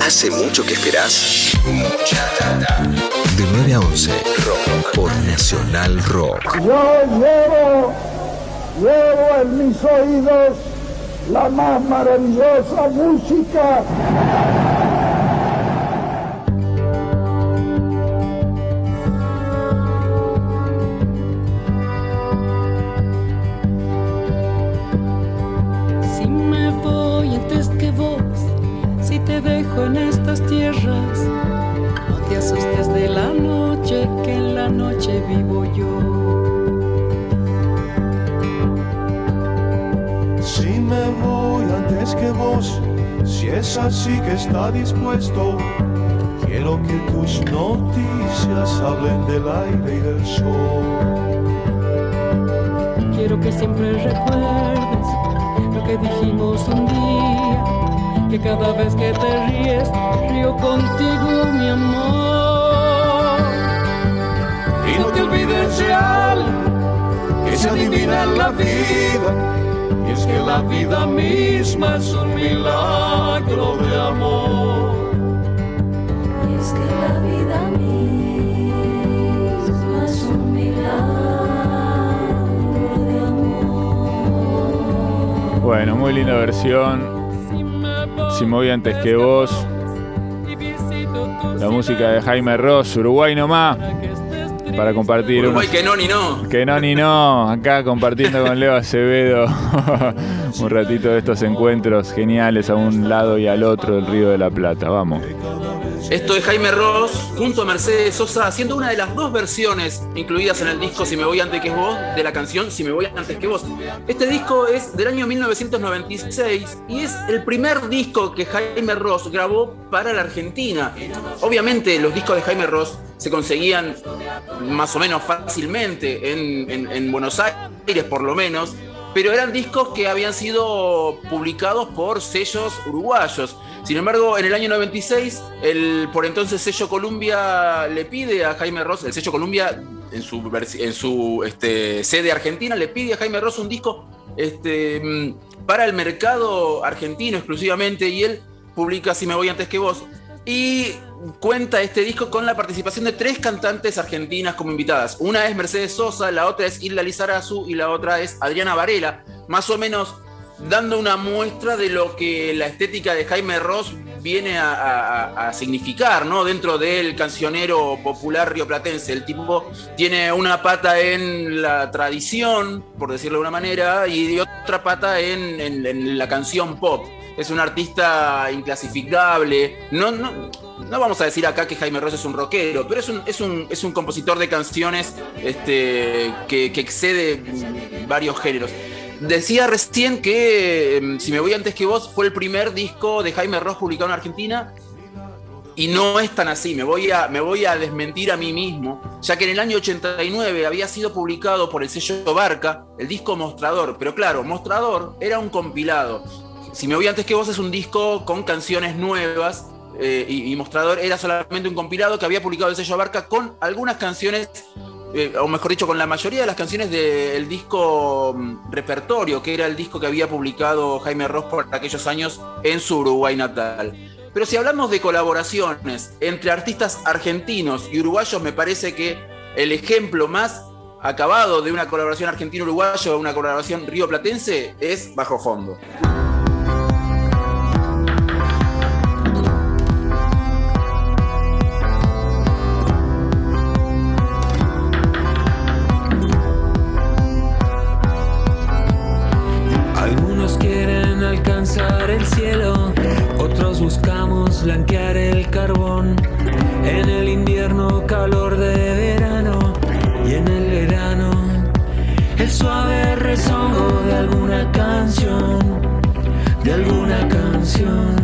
¿Hace mucho que esperás? De 9 a 11, Rock por Nacional Rock. Yo llevo, llevo en mis oídos la más maravillosa música. Tierras, no te asustes de la noche, que en la noche vivo yo. Si me voy antes que vos, si es así que está dispuesto, quiero que tus noticias hablen del aire y del sol. Quiero que siempre recuerdes lo que dijimos un día, que cada vez que te ríes, río contigo, mi amor. Y no te olvides de algo que se adivina la vida, y es que la vida misma es un milagro de amor. Y es que la vida misma es un milagro de amor. Bueno, muy linda versión. Si me voy antes que vos. La música de Jaime Ross, Uruguay nomás. Para compartir Uruguay unos- que no ni no. Que no ni no, acá compartiendo con Leo Acevedo un ratito de estos encuentros geniales a un lado y al otro del Río de la Plata. Vamos. Esto es Jaime Ross junto a Mercedes Sosa haciendo una de las dos versiones incluidas en el disco Si me voy antes que vos de la canción Si me voy antes que vos. Este disco es del año 1996 y es el primer disco que Jaime Ross grabó para la Argentina. Obviamente los discos de Jaime Ross se conseguían más o menos fácilmente en, en- en Buenos Aires por lo menos, pero eran discos que habían sido publicados por sellos uruguayos. Sin embargo, en el año 96, el por entonces sello Columbia le pide a Jaime Ross, el sello Columbia en su, este, sede argentina, le pide a Jaime Ross un disco este, mm, para el mercado argentino exclusivamente y él publica Si me voy antes que vos. Y cuenta este disco con la participación de tres cantantes argentinas como invitadas. Una es Mercedes Sosa, la otra es Hilda Lizarazu y la otra es Adriana Varela. Más o menos dando una muestra de lo que la estética de Jaime Ross viene a, significar, ¿no? Dentro del cancionero popular rioplatense. El tipo tiene una pata en la tradición, por decirlo de una manera, y otra pata en, la canción pop. Es un artista inclasificable. No, no, no vamos a decir acá que Jaime Ross es un rockero, pero es un, es un, es un compositor de canciones este, que, excede varios géneros. Decía recién que em, Si me voy antes que vos fue el primer disco de Jaime Ross publicado en Argentina. Y no es tan así, me voy, a, me voy a desmentir a mí mismo, ya que en el año 89 había sido publicado por el sello Barca el disco Mostrador, pero claro, Mostrador era un compilado. Si me voy antes que vos es un disco con canciones nuevas eh, y, y Mostrador era solamente un compilado que había publicado el sello Barca con algunas canciones eh, o mejor dicho, con la mayoría de las canciones del disco mm, repertorio, que era el disco que había publicado Jaime Ross por aquellos años en su Uruguay natal. Pero si hablamos de colaboraciones entre artistas argentinos y uruguayos, me parece que el ejemplo más acabado de una colaboración argentino-uruguayo, una colaboración río-platense, es Bajo Fondo. Blanquear el carbón. En el invierno calor de verano y en el verano el suave rezongo de alguna canción, de alguna canción.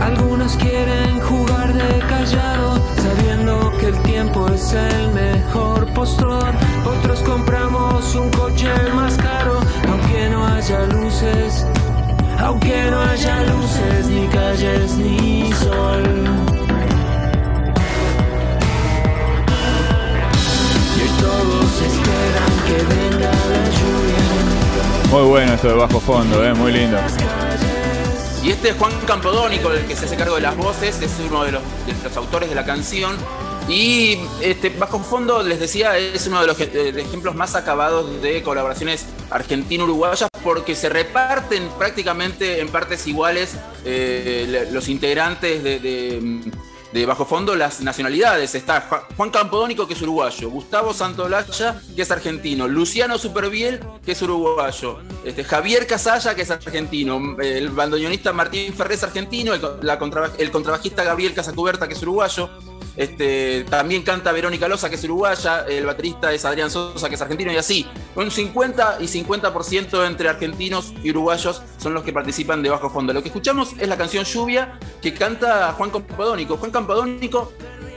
Algunos quieren jugar de callado, sabiendo que el tiempo es el mejor postor. Otros compramos un coche más caro, aunque no haya luces, aunque no haya luces, bueno esto de bajo fondo, eh, muy lindo. Y este es Juan Campodónico, el que se hace cargo de las voces, es uno de los, autores de la canción. Y este, Bajo Fondo, les decía, es uno de los eh, ejemplos más acabados de colaboraciones argentino-uruguayas porque se reparten prácticamente en partes iguales eh, los integrantes de, de, Bajo Fondo, las nacionalidades. Está Juan Campodónico, que es uruguayo, Gustavo Santolaya, que es argentino, Luciano Superviel, que es uruguayo, este, Javier Casalla, que es argentino, el bandoneonista Martín Ferrés, argentino, el, contrabajista Gabriel Casacuberta, que es uruguayo. Este, también canta Verónica Loza, que es uruguaya, el baterista es Adrián Sosa, que es argentino, y así. Un 50 y 50% entre argentinos y uruguayos son los que participan de Bajo Fondo. Lo que escuchamos es la canción Lluvia, que canta Juan Campadónico. Juan Campadónico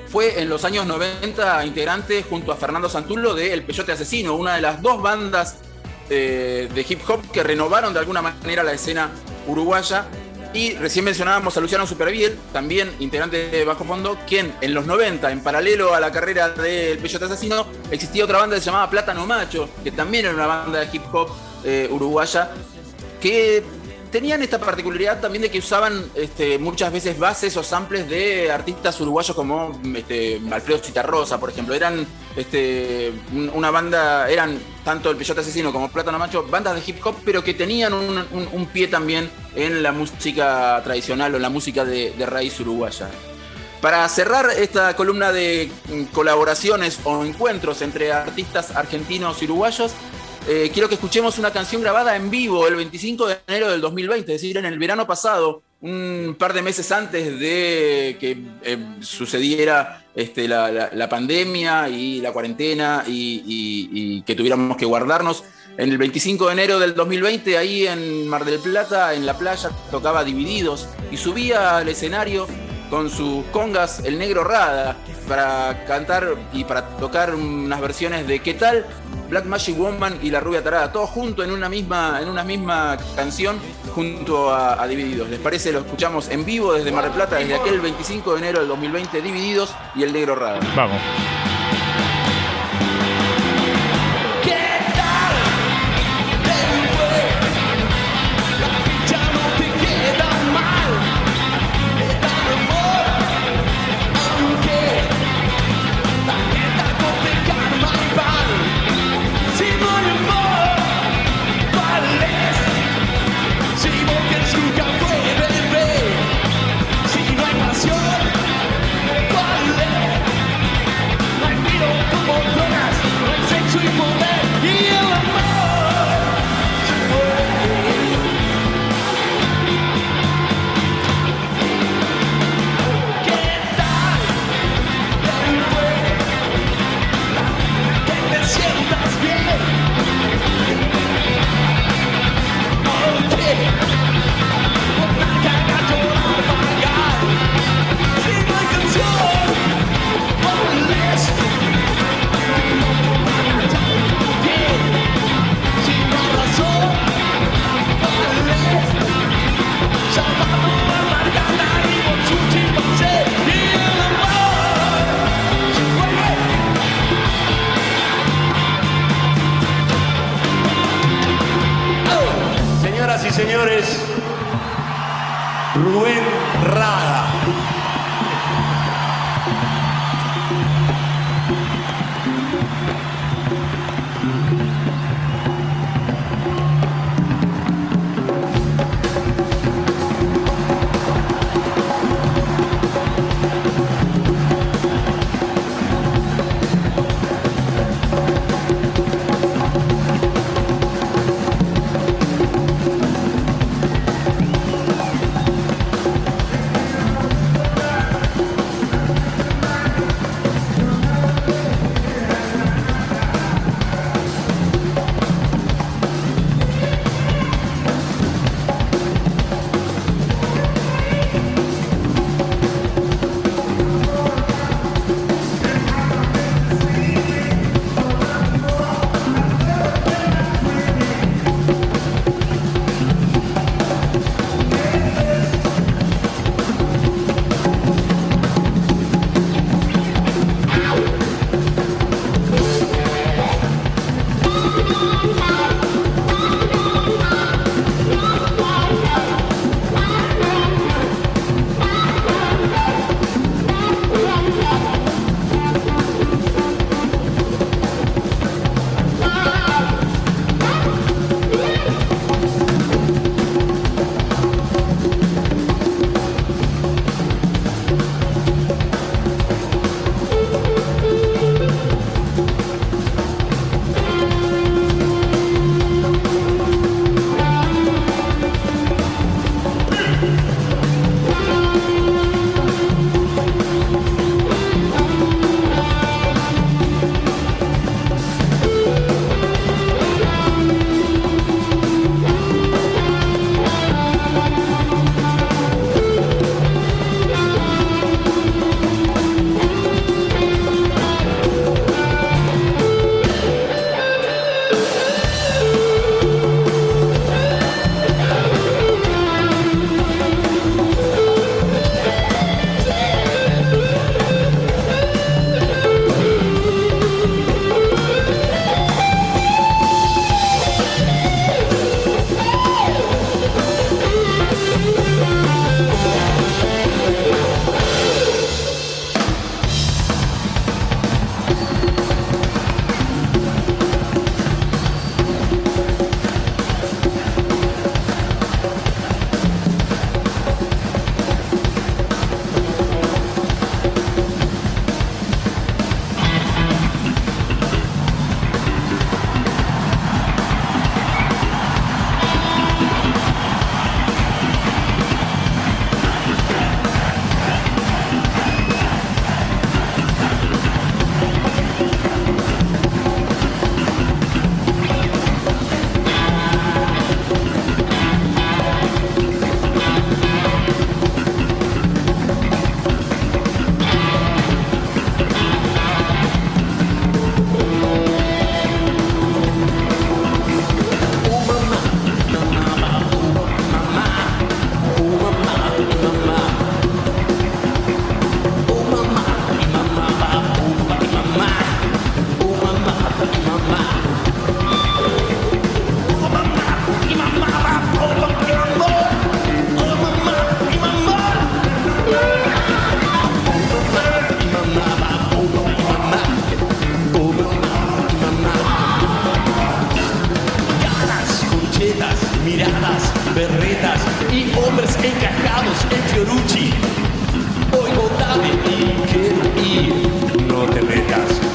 fue en los años 90 integrante junto a Fernando Santulo de El Peyote Asesino, una de las dos bandas eh, de hip hop que renovaron de alguna manera la escena uruguaya y recién mencionábamos a Luciano Superviel, también integrante de Bajo Fondo, quien en los 90, en paralelo a la carrera del Peyote Asesino, existía otra banda que se llamaba Plátano Macho, que también era una banda de hip hop eh, uruguaya, que tenían esta particularidad también de que usaban este, muchas veces bases o samples de artistas uruguayos como este, Alfredo Citarrosa, por ejemplo. Eran este, una banda, eran tanto el Peyote Asesino como Plátano Macho, bandas de hip hop, pero que tenían un, pie también en la música tradicional o en la música de, raíz uruguaya. Para cerrar esta columna de colaboraciones o encuentros entre artistas argentinos y uruguayos, eh, quiero que escuchemos una canción grabada en vivo el 25 de enero del 2020, es decir, en el verano pasado, un par de meses antes de que eh, sucediera este, la, pandemia y la cuarentena y, que tuviéramos que guardarnos. En el 25 de enero del 2020, ahí en Mar del Plata, en la playa, tocaba Divididos y subía al escenario con sus congas el negro Rada para cantar y para tocar unas versiones de ¿Qué tal? Black Magic Woman y La Rubia Tarada, todos juntos en una misma, en una misma canción junto a, Divididos. ¿Les parece? Lo escuchamos en vivo desde Mar del Plata, desde aquel 25 de enero del 2020, Divididos y El Negro Rada. Vamos. Luengo.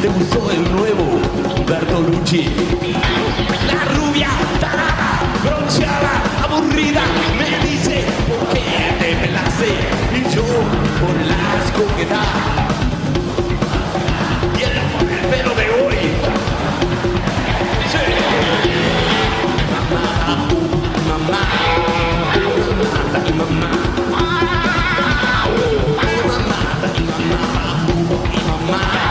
Te gustó el nuevo Bertolucci. La rubia, tarada, bronceada, aburrida, me dice por qué te pelaste. Y yo por el asco que da. Y el pelo de hoy. Sí. Mamá, mamá, mamá. Bueno,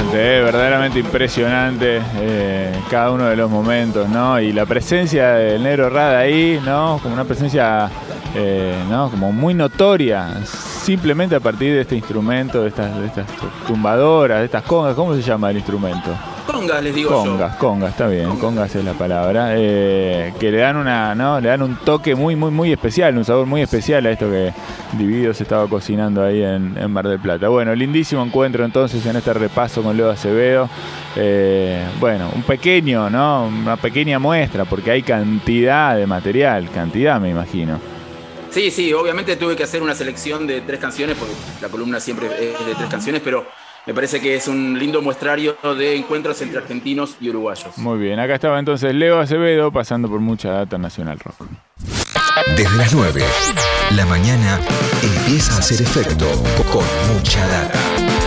eh, verdaderamente impresionante eh, cada uno de los momentos, ¿no? Y la presencia del negro Rada ahí, ¿no? Como una presencia, eh, ¿no? Como muy notoria, simplemente a partir de este instrumento, de estas, de estas tumbadoras, de estas congas, ¿cómo se llama el instrumento? Congas, les digo Congas, congas, está bien, congas es la palabra. eh, que le dan una, ¿no? Le dan un toque muy, muy, muy especial, un sabor muy especial a esto que Divido se estaba cocinando ahí en, en Mar del Plata. Bueno, lindísimo encuentro entonces en este repaso con Leo Acevedo. Eh, bueno, un pequeño, ¿no? Una pequeña muestra, porque hay cantidad de material, cantidad me imagino. yo. Sí, sí, obviamente tuve que hacer una selección de tres canciones, porque la columna siempre es de tres canciones, pero me parece que es un lindo muestrario de encuentros entre argentinos y uruguayos. Muy bien, acá estaba entonces Leo Acevedo pasando por mucha data nacional rock. Desde las 9, la mañana empieza a hacer efecto con mucha data.